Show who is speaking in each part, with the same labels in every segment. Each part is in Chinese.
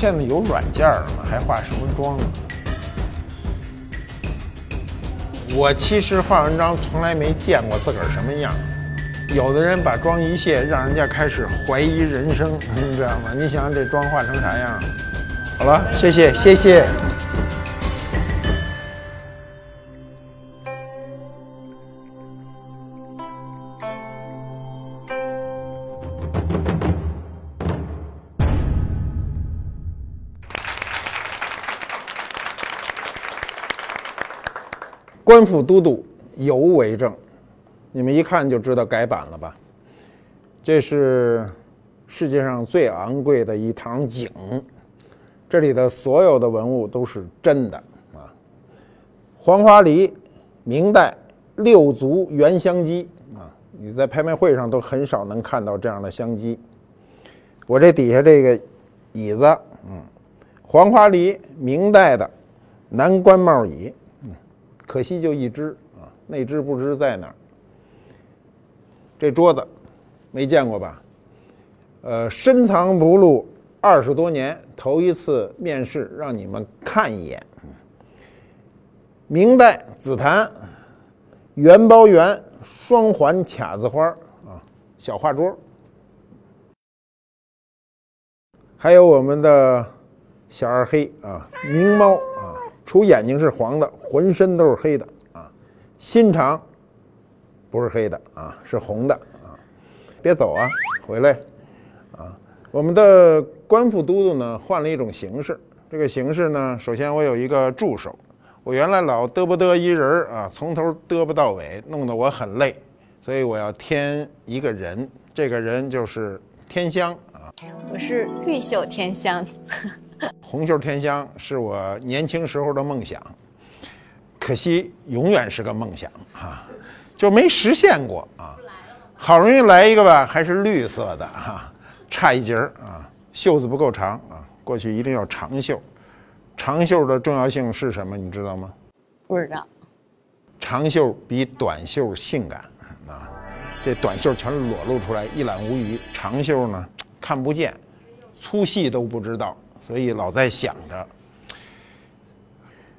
Speaker 1: 现在有软件了吗？还化什么妆啊？我其实化完妆从来没见过自个儿什么样。有的人把妆一卸，让人家开始怀疑人生，你知道吗？你想想这妆化成啥样？好了，谢谢，谢谢。官府都督尤为正，你们一看就知道改版了吧？这是世界上最昂贵的一堂井，这里的所有的文物都是真的啊！黄花梨，明代六足圆香鸡啊，你在拍卖会上都很少能看到这样的香鸡。我这底下这个椅子，嗯，黄花梨，明代的南关帽椅。可惜就一只啊，那只不知在哪儿。这桌子没见过吧？呃，深藏不露二十多年，头一次面试让你们看一眼。明代紫檀元包圆双环卡子花啊，小画桌。还有我们的小二黑啊，明猫啊。除眼睛是黄的，浑身都是黑的啊！心肠不是黑的啊，是红的啊！别走啊，回来啊！我们的官府都督呢换了一种形式，这个形式呢，首先我有一个助手，我原来老嘚不嘚一人啊，从头嘚不到尾，弄得我很累，所以我要添一个人，这个人就是天香啊！
Speaker 2: 我是玉袖天香。
Speaker 1: 红袖添香是我年轻时候的梦想，可惜永远是个梦想啊，就没实现过啊。好容易来一个吧，还是绿色的哈，差一截儿啊，袖子不够长啊。过去一定要长袖，长袖的重要性是什么？你知道吗？
Speaker 2: 不知道。
Speaker 1: 长袖比短袖性感啊，这短袖全裸露出来，一览无余。长袖呢，看不见，粗细都不知道。所以老在想着。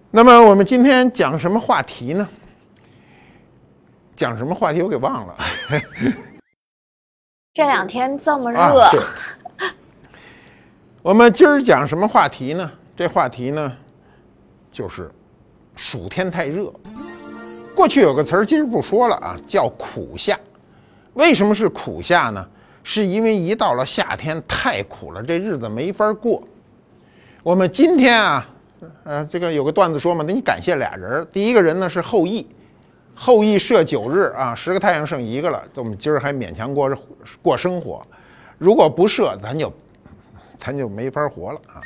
Speaker 1: 那么我们今天讲什么话题呢？讲什么话题我给忘了。
Speaker 2: 这两天这么热。
Speaker 1: 我们今儿讲什么话题呢？这话题呢，就是暑天太热。过去有个词儿，今儿不说了啊，叫苦夏。为什么是苦夏呢？是因为一到了夏天太苦了，这日子没法过。我们今天啊，呃，这个有个段子说嘛，那你感谢俩人第一个人呢是后羿，后羿射九日啊，十个太阳剩一个了，我们今儿还勉强过过生活。如果不射，咱就咱就没法活了啊。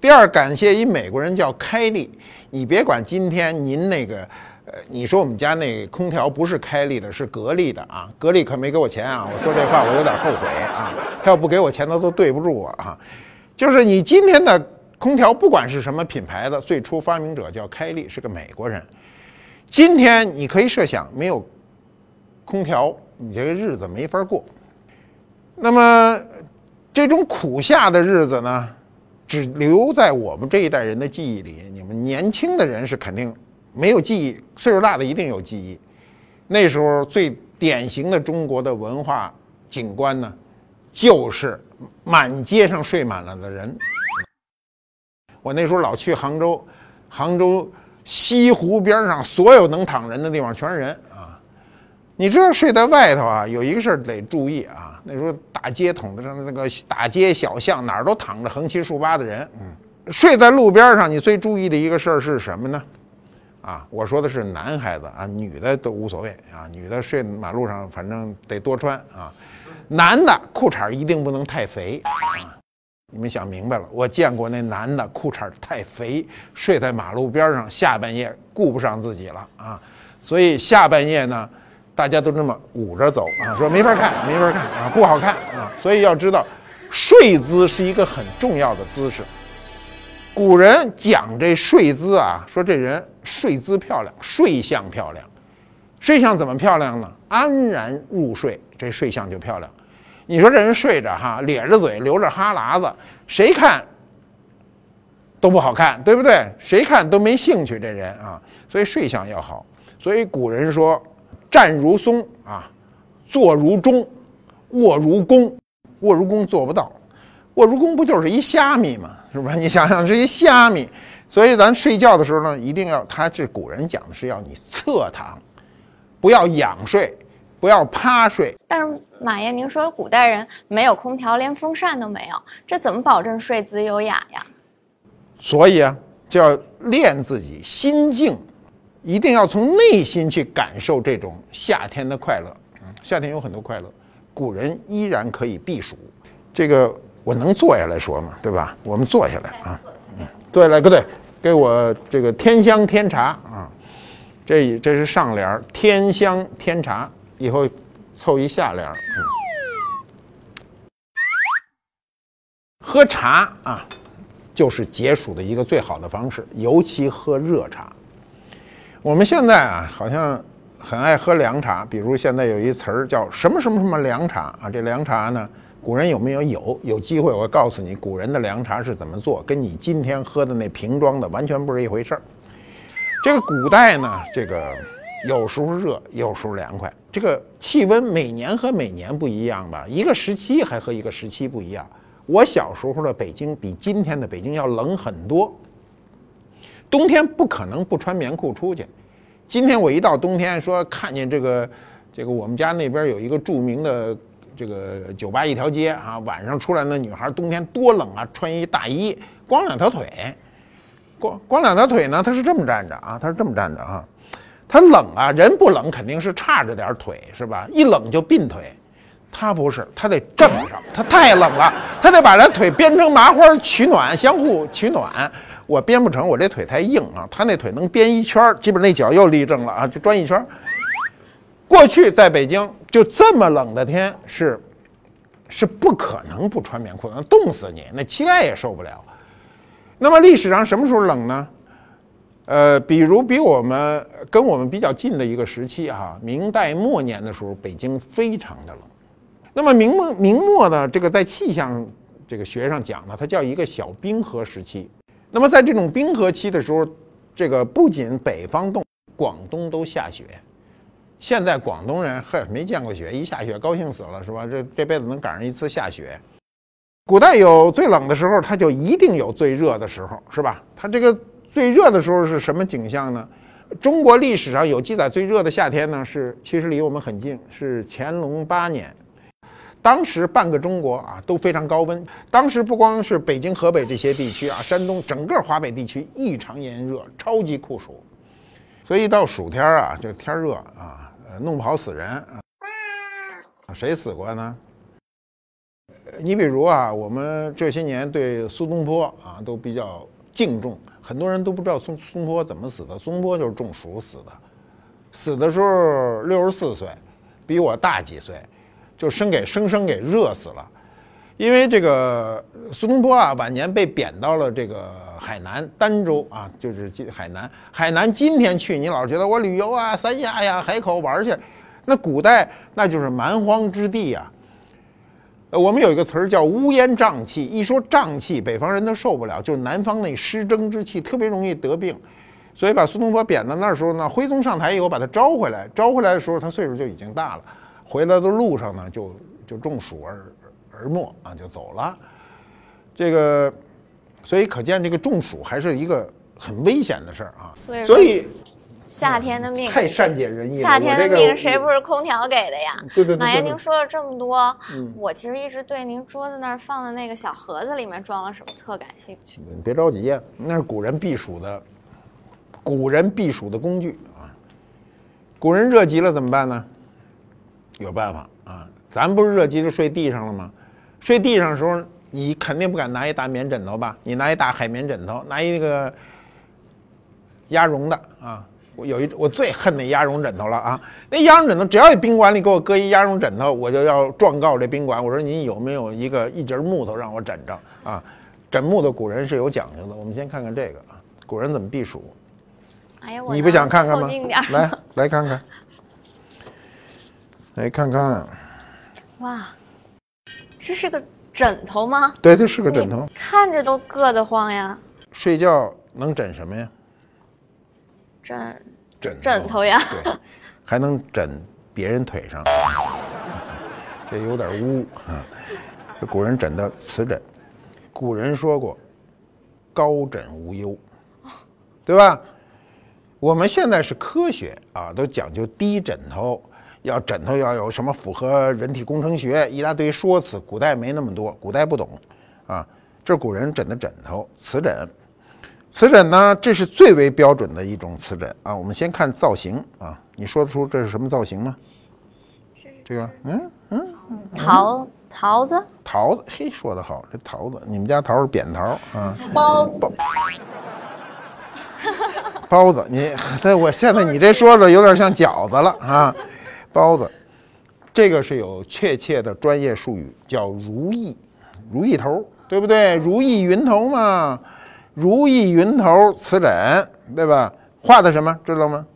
Speaker 1: 第二，感谢一美国人叫开利，你别管今天您那个，呃，你说我们家那空调不是开利的，是格力的啊，格力可没给我钱啊，我说这话我有点后悔啊，他要不给我钱，他都对不住我啊。就是你今天的空调，不管是什么品牌的，最初发明者叫开利，是个美国人。今天你可以设想，没有空调，你这个日子没法过。那么这种苦夏的日子呢，只留在我们这一代人的记忆里。你们年轻的人是肯定没有记忆，岁数大的一定有记忆。那时候最典型的中国的文化景观呢，就是。满街上睡满了的人，我那时候老去杭州，杭州西湖边上所有能躺人的地方全是人啊。你知道睡在外头啊，有一个事儿得注意啊。那时候大街筒子上那个大街小巷哪儿都躺着横七竖八的人，嗯，睡在路边上，你最注意的一个事儿是什么呢？啊，我说的是男孩子啊，女的都无所谓啊，女的睡马路上反正得多穿啊。男的裤衩一定不能太肥啊！你们想明白了？我见过那男的裤衩太肥，睡在马路边上，下半夜顾不上自己了啊！所以下半夜呢，大家都这么捂着走啊，说没法看，没法看啊，不好看啊！所以要知道，睡姿是一个很重要的姿势。古人讲这睡姿啊，说这人睡姿漂亮，睡相漂亮。睡相怎么漂亮呢？安然入睡，这睡相就漂亮。你说这人睡着哈，咧着嘴，流着哈喇子，谁看都不好看，对不对？谁看都没兴趣，这人啊，所以睡相要好。所以古人说：“站如松啊，坐如钟，卧如弓。卧如弓做不到，卧如弓不就是一虾米吗？是吧？你想想，是一虾米。所以咱睡觉的时候呢，一定要，他这古人讲的是要你侧躺，不要仰睡。”不要趴睡。
Speaker 2: 但是马爷，您说古代人没有空调，连风扇都没有，这怎么保证睡姿优雅呀？
Speaker 1: 所以啊，就要练自己心境，一定要从内心去感受这种夏天的快乐。嗯，夏天有很多快乐，古人依然可以避暑。这个我能坐下来说吗？对吧？我们坐下来啊，嗯，坐下来，不对，给我这个添香添茶啊。这这是上联儿，添香添茶。以后凑一下联儿，喝茶啊，就是解暑的一个最好的方式，尤其喝热茶。我们现在啊，好像很爱喝凉茶，比如现在有一词儿叫什么什么什么凉茶啊。这凉茶呢，古人有没有？有，有机会我告诉你，古人的凉茶是怎么做，跟你今天喝的那瓶装的完全不是一回事儿。这个古代呢，这个。有时候热，有时候凉快。这个气温每年和每年不一样吧？一个时期还和一个时期不一样。我小时候的北京比今天的北京要冷很多。冬天不可能不穿棉裤出去。今天我一到冬天，说看见这个，这个我们家那边有一个著名的这个酒吧一条街啊，晚上出来那女孩冬天多冷啊，穿一大衣，光两条腿，光光两条腿呢，她是这么站着啊，她是这么站着啊。她冷啊，人不冷肯定是差着点腿，是吧？一冷就并腿，她不是，她得正上，她太冷了，她得把这腿编成麻花取暖，相互取暖。我编不成，我这腿太硬啊。她那腿能编一圈，基本那脚又立正了啊，就转一圈。过去在北京就这么冷的天是，是不可能不穿棉裤的，冻死你，那膝盖也受不了。那么历史上什么时候冷呢？呃，比如比我们跟我们比较近的一个时期啊，明代末年的时候，北京非常的冷。那么明末明末呢，这个在气象这个学上讲呢，它叫一个小冰河时期。那么在这种冰河期的时候，这个不仅北方冻，广东都下雪。现在广东人嘿没见过雪，一下雪高兴死了，是吧？这这辈子能赶上一次下雪。古代有最冷的时候，它就一定有最热的时候，是吧？它这个。最热的时候是什么景象呢？中国历史上有记载，最热的夏天呢是其实离我们很近，是乾隆八年。当时半个中国啊都非常高温，当时不光是北京、河北这些地区啊，山东整个华北地区异常炎热，超级酷暑。所以到暑天啊，这天热啊，弄不好死人啊。谁死过呢？你比如啊，我们这些年对苏东坡啊都比较敬重。很多人都不知道苏苏东坡怎么死的。苏东坡就是中暑死的，死的时候六十四岁，比我大几岁，就生给生生给热死了。因为这个苏东坡啊，晚年被贬到了这个海南儋州啊，就是海南。海南今天去，你老觉得我旅游啊，三亚呀，海口玩去，那古代那就是蛮荒之地呀。我们有一个词儿叫乌烟瘴气，一说瘴气，北方人都受不了，就南方那湿蒸之气特别容易得病，所以把苏东坡贬到那时候呢，徽宗上台以后把他招回来，招回来的时候他岁数就已经大了，回来的路上呢就就中暑而而没啊，就走了。这个，所以可见这个中暑还是一个很危险的事儿啊。所以。
Speaker 2: 夏天的命
Speaker 1: 太善解人意了。
Speaker 2: 夏天的命谁不是空调给的呀？
Speaker 1: 对对对。
Speaker 2: 马爷，您说了这么多，我其实一直对您桌子那儿放的那个小盒子里面装了什么特感兴趣。
Speaker 1: 你别着急呀，那是古人避暑的，古人避暑的工具啊。古人热极了怎么办呢？有办法啊。咱不是热极就睡地上了吗？睡地上的时候，你肯定不敢拿一大棉枕头吧？你拿一大海绵枕头，拿一那个鸭绒的啊。我有一我最恨那鸭绒枕头了啊！那鸭绒枕头，只要一宾馆里给我搁一鸭绒枕头，我就要状告这宾馆。我说您有没有一个一节木头让我枕着啊？枕木的古人是有讲究的。我们先看看这个啊，古人怎么避暑？
Speaker 2: 哎呀，
Speaker 1: 你不想看看吗？来来看看，来看看。
Speaker 2: 哇！这是个枕头吗？
Speaker 1: 对，这是个枕头。
Speaker 2: 看着都硌得慌呀。
Speaker 1: 睡觉能枕什么呀？
Speaker 2: 枕
Speaker 1: 枕
Speaker 2: 枕头呀。
Speaker 1: 对，还能枕别人腿上，这有点污啊。这古人枕的瓷枕，古人说过“高枕无忧”，对吧？我们现在是科学啊，都讲究低枕头，要枕头要有什么符合人体工程学一大堆说辞。古代没那么多，古代不懂啊。这是古人枕的枕头，瓷枕。瓷枕呢，这是最为标准的一种瓷枕啊。我们先看造型啊，你说得出这是什么造型吗？这个，嗯嗯，
Speaker 2: 桃桃子，
Speaker 1: 桃子，嘿，说得好，这桃子，你们家桃是扁桃啊？
Speaker 2: 包
Speaker 1: 包，包子，你 这我现在你这说的有点像饺子了啊，包子，这个是有确切的专业术语，叫如意，如意头，对不对？如意云头嘛。如意云头瓷枕，对吧？画的什么知道吗？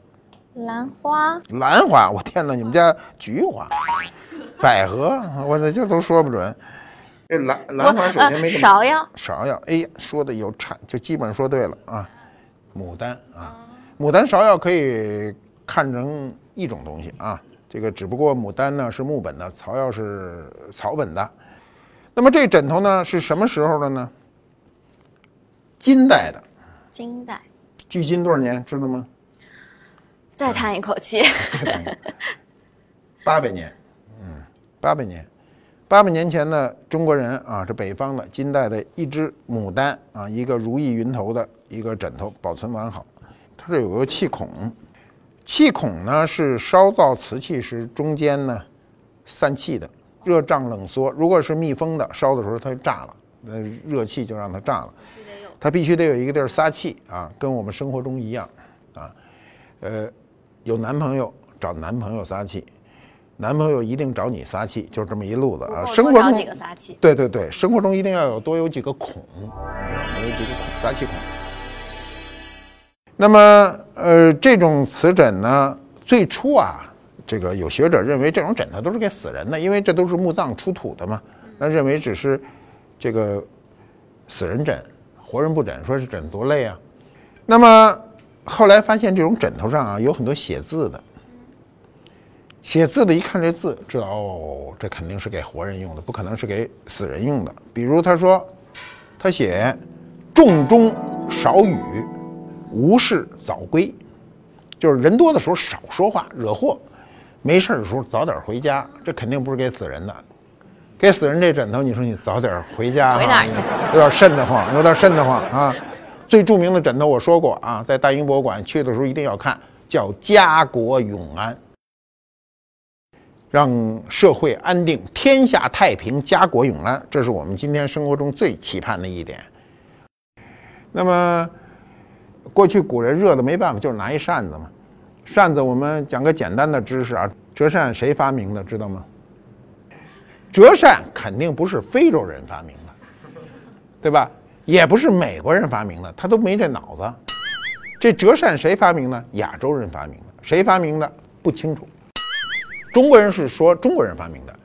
Speaker 2: 兰花。
Speaker 1: 兰花，我天哪！你们家菊花、百合，我这这都说不准。这兰兰花首先没什
Speaker 2: 么。芍药。
Speaker 1: 芍药，哎呀，说的有产，就基本上说对了啊。牡丹啊，牡丹、芍药可以看成一种东西啊。这个只不过牡丹呢是木本的，芍药是草本的。那么这枕头呢是什么时候的呢？金代的，
Speaker 2: 金代，
Speaker 1: 距今多少年？知道吗？
Speaker 2: 再叹一口气，
Speaker 1: 八百年，嗯，八百年，八百年前的中国人啊，这北方的金代的一只牡丹啊，一个如意云头的一个枕头，保存完好。它这有个气孔，气孔呢是烧造瓷器时中间呢散气的，热胀冷缩。如果是密封的，烧的时候它就炸了，那热气就让它炸了。它必须得有一个地儿撒气啊，跟我们生活中一样啊。呃，有男朋友找男朋友撒气，男朋友一定找你撒气，就这么一路子啊。生活中
Speaker 2: 几个撒气？
Speaker 1: 对对对，生活中一定要有多有几个孔，有几个孔撒气孔。那么呃，这种瓷枕呢，最初啊，这个有学者认为这种枕头都是给死人的，因为这都是墓葬出土的嘛，那认为只是这个死人枕。活人不枕，说是枕多累啊。那么后来发现这种枕头上啊有很多写字的，写字的一看这字，知道哦，这肯定是给活人用的，不可能是给死人用的。比如他说，他写“重中少雨，无事早归”，就是人多的时候少说话，惹祸；没事的时候早点回家。这肯定不是给死人的。给死人这枕头，你说你早点回家，
Speaker 2: 回哪去？
Speaker 1: 有点瘆得慌，有点瘆得慌啊！最著名的枕头我说过啊，在大英博物馆去的时候一定要看，叫“家国永安”，让社会安定，天下太平，家国永安，这是我们今天生活中最期盼的一点。那么，过去古人热的没办法，就是拿一扇子嘛。扇子，我们讲个简单的知识啊，折扇谁发明的？知道吗？折扇肯定不是非洲人发明的，对吧？也不是美国人发明的，他都没这脑子。这折扇谁发明的？亚洲人发明的，谁发明的不清楚。中国人是说中国人发明的，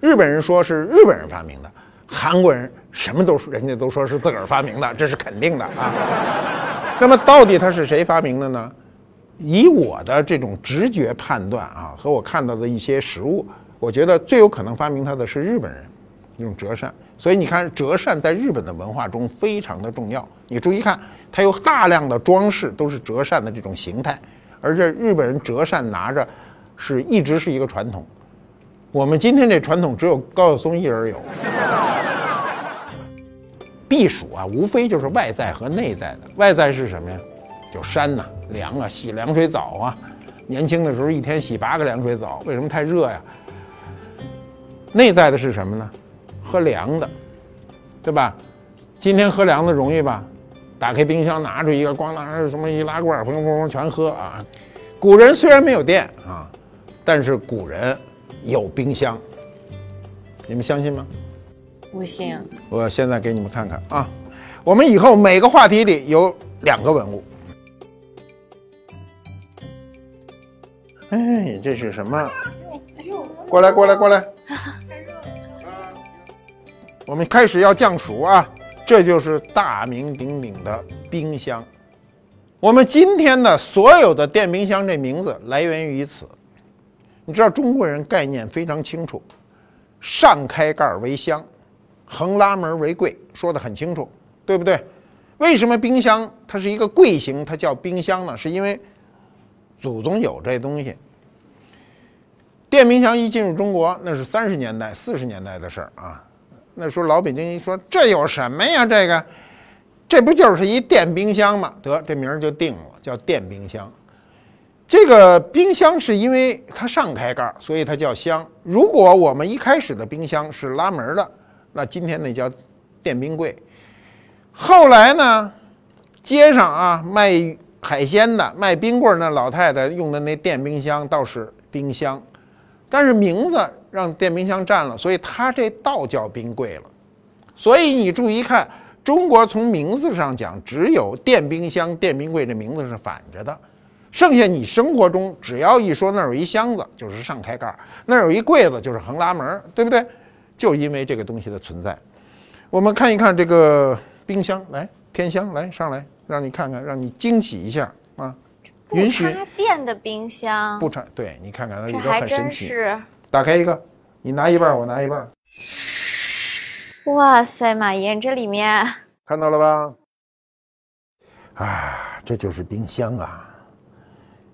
Speaker 1: 日本人说是日本人发明的，韩国人什么都是人家都说是自个儿发明的，这是肯定的啊。那么到底它是谁发明的呢？以我的这种直觉判断啊，和我看到的一些实物。我觉得最有可能发明它的是日本人，用折扇。所以你看，折扇在日本的文化中非常的重要。你注意看，它有大量的装饰都是折扇的这种形态，而且日本人折扇拿着，是一直是一个传统。我们今天这传统只有高晓松一人有。避暑啊，无非就是外在和内在的。外在是什么呀？就山呐，凉啊，洗凉水澡啊。年轻的时候一天洗八个凉水澡，为什么太热呀？内在的是什么呢？喝凉的，对吧？今天喝凉的容易吧？打开冰箱，拿出一个，咣当，什么易拉罐，砰砰砰全喝啊！古人虽然没有电啊，但是古人有冰箱，你们相信吗？
Speaker 2: 不信。
Speaker 1: 我现在给你们看看啊，我们以后每个话题里有两个文物。哎，这是什么？过来，过来，过来。我们开始要降暑啊，这就是大名鼎鼎的冰箱。我们今天的所有的电冰箱这名字来源于此。你知道中国人概念非常清楚，上开盖为箱，横拉门为柜，说的很清楚，对不对？为什么冰箱它是一个柜型，它叫冰箱呢？是因为祖宗有这东西。电冰箱一进入中国，那是三十年代、四十年代的事儿啊。那时候老北京一说这有什么呀？这个，这不就是一电冰箱吗？得，这名儿就定了，叫电冰箱。这个冰箱是因为它上开盖，所以它叫箱。如果我们一开始的冰箱是拉门的，那今天那叫电冰柜。后来呢，街上啊卖海鲜的、卖冰棍儿那老太太用的那电冰箱倒是冰箱。但是名字让电冰箱占了，所以它这倒叫冰柜了。所以你注意看，中国从名字上讲，只有电冰箱、电冰柜这名字是反着的，剩下你生活中只要一说那儿有一箱子，就是上开盖儿；那儿有一柜子，就是横拉门，对不对？就因为这个东西的存在。我们看一看这个冰箱，来，天香，来上来，让你看看，让你惊喜一下啊！
Speaker 2: 不插电的冰箱，
Speaker 1: 不插，对你看看它里头
Speaker 2: 还。真是。
Speaker 1: 打开一个，你拿一半，我拿一半，
Speaker 2: 哇塞，马爷，这里面
Speaker 1: 看到了吧？啊，这就是冰箱啊！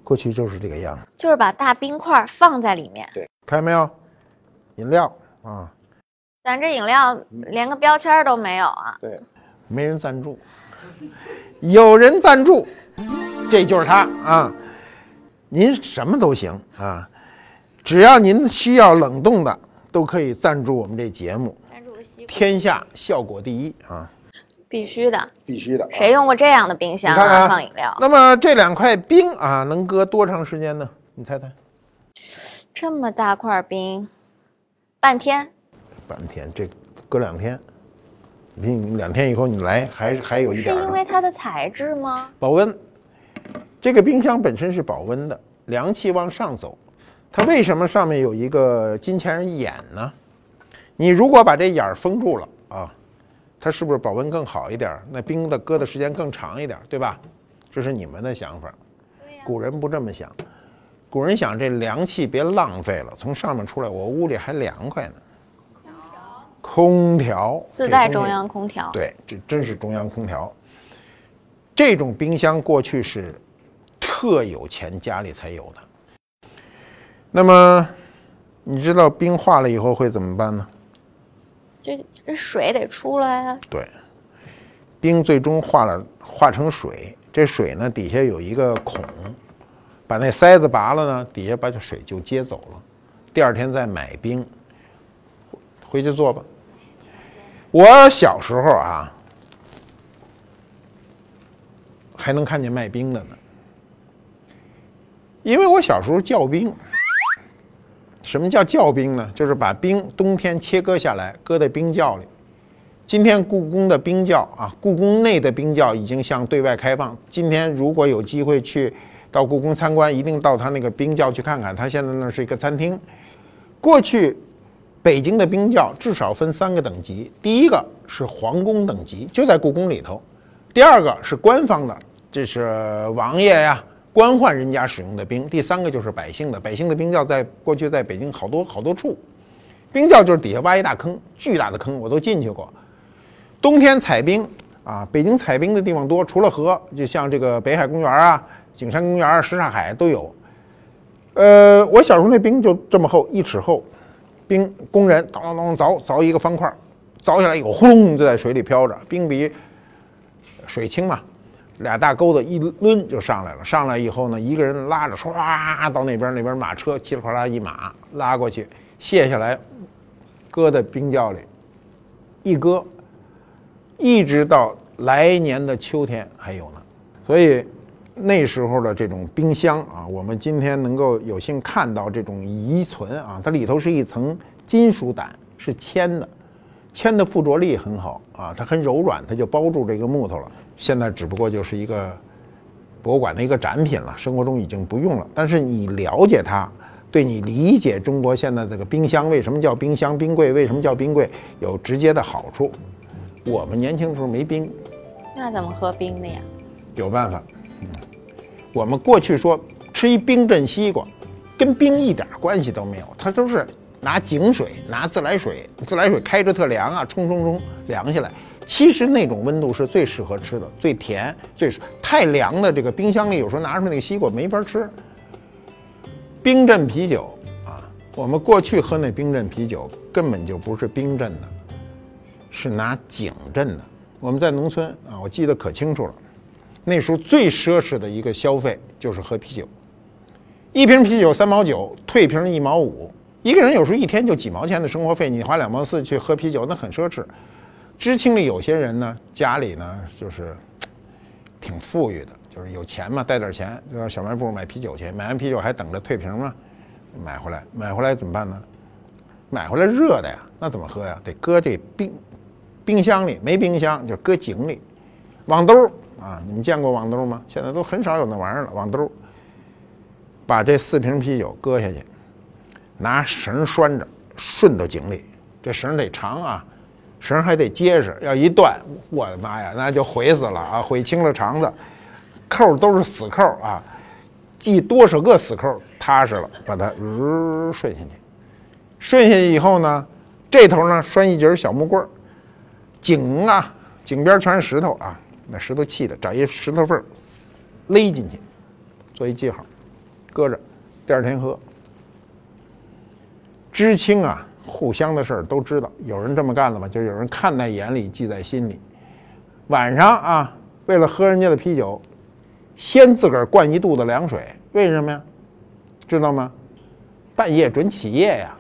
Speaker 1: 过去就是这个样子。
Speaker 2: 就是把大冰块放在里面。
Speaker 1: 对，看见没有？饮料啊，
Speaker 2: 咱这饮料连个标签都没有啊！
Speaker 1: 对，没人赞助，有人赞助，这就是他啊！您什么都行啊，只要您需要冷冻的，都可以赞助我们这节目。
Speaker 2: 赞助个西瓜，
Speaker 1: 天下效果第一啊，
Speaker 2: 必须的。
Speaker 1: 必须的。
Speaker 2: 谁用过这样的冰箱啊？放饮料，
Speaker 1: 那么这两块冰啊，能搁多长时间呢？你猜猜？
Speaker 2: 这么大块冰，半天。
Speaker 1: 半天，这搁两天，你两天以后你来还还有一
Speaker 2: 是
Speaker 1: 点是
Speaker 2: 因为它的材质吗？
Speaker 1: 保温。这个冰箱本身是保温的，凉气往上走。它为什么上面有一个金钱眼呢？你如果把这眼儿封住了啊，它是不是保温更好一点儿？那冰的搁的时间更长一点儿，对吧？这是你们的想法。古人不这么想，古人想这凉气别浪费了，从上面出来，我屋里还凉快呢。空调
Speaker 2: 自带中央空调。
Speaker 1: 对，这真是中央空调。这种冰箱过去是特有钱家里才有的。那么，你知道冰化了以后会怎么办呢？
Speaker 2: 这这水得出来啊！
Speaker 1: 对，冰最终化了，化成水。这水呢，底下有一个孔，把那塞子拔了呢，底下把这水就接走了。第二天再买冰，回去做吧。我小时候啊，还能看见卖冰的呢，因为我小时候叫冰。什么叫窖冰呢？就是把冰冬天切割下来，搁在冰窖里。今天故宫的冰窖啊，故宫内的冰窖已经向对外开放。今天如果有机会去到故宫参观，一定到他那个冰窖去看看。他现在那是一个餐厅。过去北京的冰窖至少分三个等级，第一个是皇宫等级，就在故宫里头；第二个是官方的，这是王爷呀、官宦人家使用的冰；第三个就是百姓的，百姓的冰窖在过去在北京好多好多处。冰窖就是底下挖一大坑，巨大的坑，我都进去过。冬天采冰啊，北京采冰的地方多，除了河，就像这个北海公园啊、景山公园啊、什刹海都有。呃，我小时候那冰就这么厚，一尺厚，冰工人当当当凿凿一个方块，凿下来以后，轰就在水里飘着，冰比水轻嘛，俩大钩子一抡就上来了。上来以后呢，一个人拉着，唰到那边，那边马车嘁哩喀啦一马拉过去，卸下来，搁在冰窖里，一搁，一直到来年的秋天还有呢。所以那时候的这种冰箱啊，我们今天能够有幸看到这种遗存啊，它里头是一层金属胆，是铅的，铅的附着力很好啊，它很柔软，它就包住这个木头了。现在只不过就是一个博物馆的一个展品了，生活中已经不用了。但是你了解它，对你理解中国现在这个冰箱为什么叫冰箱，冰柜为什么叫冰柜有直接的好处。我们年轻时候没冰，
Speaker 2: 那怎么喝冰的呀？
Speaker 1: 有办法。嗯，我们过去说吃一冰镇西瓜，跟冰一点关系都没有，它都是拿井水、拿自来水，自来水开着特凉啊，冲冲冲凉下来。其实那种温度是最适合吃的，最甜、最太凉的这个冰箱里，有时候拿出来那个西瓜没法吃。冰镇啤酒啊，我们过去喝那冰镇啤酒根本就不是冰镇的，是拿井镇的。我们在农村啊，我记得可清楚了，那时候最奢侈的一个消费就是喝啤酒，一瓶啤酒三毛九，退瓶一毛五，一个人有时候一天就几毛钱的生活费，你花两毛四去喝啤酒，那很奢侈。知青里有些人呢，家里呢就是挺富裕的，就是有钱嘛，带点钱就到小卖部买啤酒去，买完啤酒还等着退瓶嘛，买回来，买回来怎么办呢？买回来热的呀，那怎么喝呀？得搁这冰冰箱里，没冰箱就搁井里，网兜啊，你们见过网兜吗？现在都很少有那玩意儿了，网兜，把这四瓶啤酒搁下去，拿绳拴着，顺到井里，这绳得长啊。绳还得结实，要一断，我的妈呀，那就毁死了啊！毁清了肠子，扣都是死扣啊，系多少个死扣踏实了，把它顺下去，顺下去以后呢，这头呢拴一节小木棍儿，井啊，井边全是石头啊，那石头砌的，找一石头缝勒进去，做一记号，搁着，第二天喝。知青啊。互相的事儿都知道，有人这么干了吗？就有人看在眼里，记在心里。晚上啊，为了喝人家的啤酒，先自个儿灌一肚子凉水，为什么呀？知道吗？半夜准起夜呀！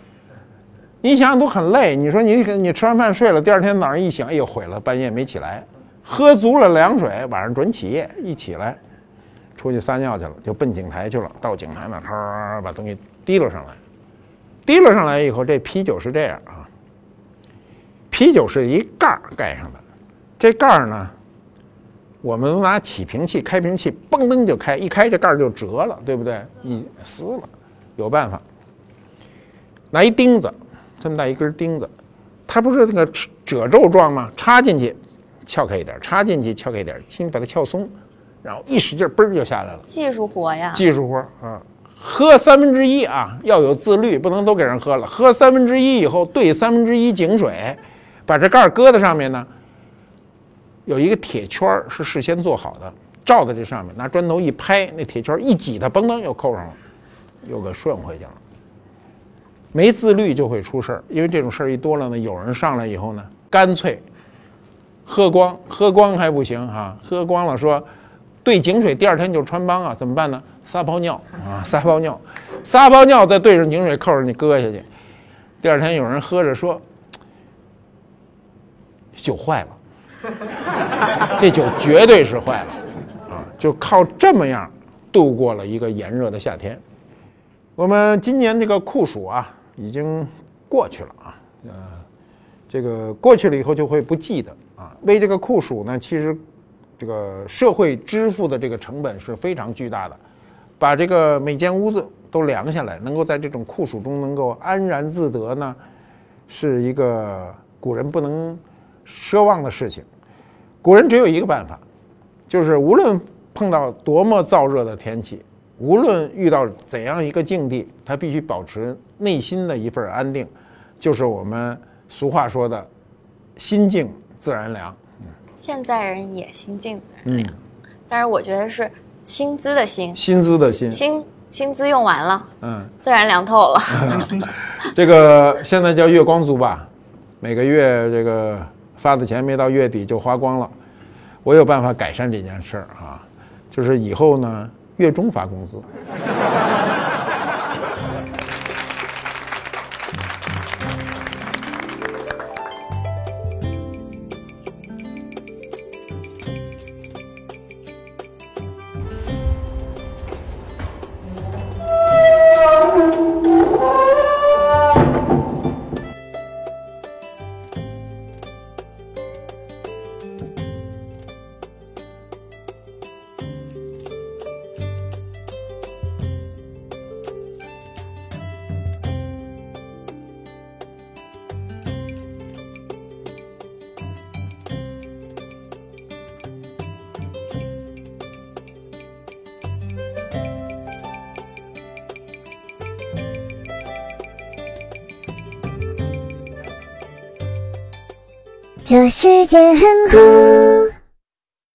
Speaker 1: 你想想都很累。你说你你吃完饭睡了，第二天早上一醒，哎呦毁了，半夜没起来。喝足了凉水，晚上准起夜，一起来，出去撒尿去了，就奔井台去了。到井台那，咔把东西提溜上来。提溜上来以后，这啤酒是这样啊。啤酒是一盖儿盖上的，这盖儿呢，我们拿起瓶器、开瓶器，嘣噔就开，一开这盖儿就折了，对不对？一撕了，有办法。拿一钉子，这么大一根钉子，它不是那个褶皱状吗？插进去，撬开一点；插进去，撬开一点，轻把它撬松，然后一使劲，嘣儿就下来了。
Speaker 2: 技术活呀！
Speaker 1: 技术活啊。喝三分之一啊，要有自律，不能都给人喝了。喝三分之一以后，兑三分之一井水，把这盖儿搁在上面呢。有一个铁圈儿是事先做好的，罩在这上面，拿砖头一拍，那铁圈一挤，它嘣噔又扣上了，又给顺回去了。没自律就会出事儿，因为这种事儿一多了呢，有人上来以后呢，干脆喝光，喝光还不行哈，喝光了说兑井水，第二天就穿帮啊，怎么办呢？撒泡尿啊，撒泡尿，撒泡尿，再兑上井水，扣上去搁下去。第二天有人喝着说，酒坏了，这酒绝对是坏了啊！就靠这么样度过了一个炎热的夏天。我们今年这个酷暑啊，已经过去了啊，呃，这个过去了以后就会不记得。为这个酷暑呢，其实这个社会支付的这个成本是非常巨大的。把这个每间屋子都凉下来，能够在这种酷暑中能够安然自得呢，是一个古人不能奢望的事情。古人只有一个办法，就是无论碰到多么燥热的天气，无论遇到怎样一个境地，他必须保持内心的一份安定，就是我们俗话说的“心静自然凉”。
Speaker 2: 现在人也心静自然凉，但是我觉得是。薪资的薪，
Speaker 1: 薪资的薪，
Speaker 2: 薪薪资用完了，嗯，自然凉透了。
Speaker 1: 这个现在叫月光族吧，每个月这个发的钱没到月底就花光了。我有办法改善这件事儿啊，就是以后呢月中发工资。
Speaker 3: 世界很酷。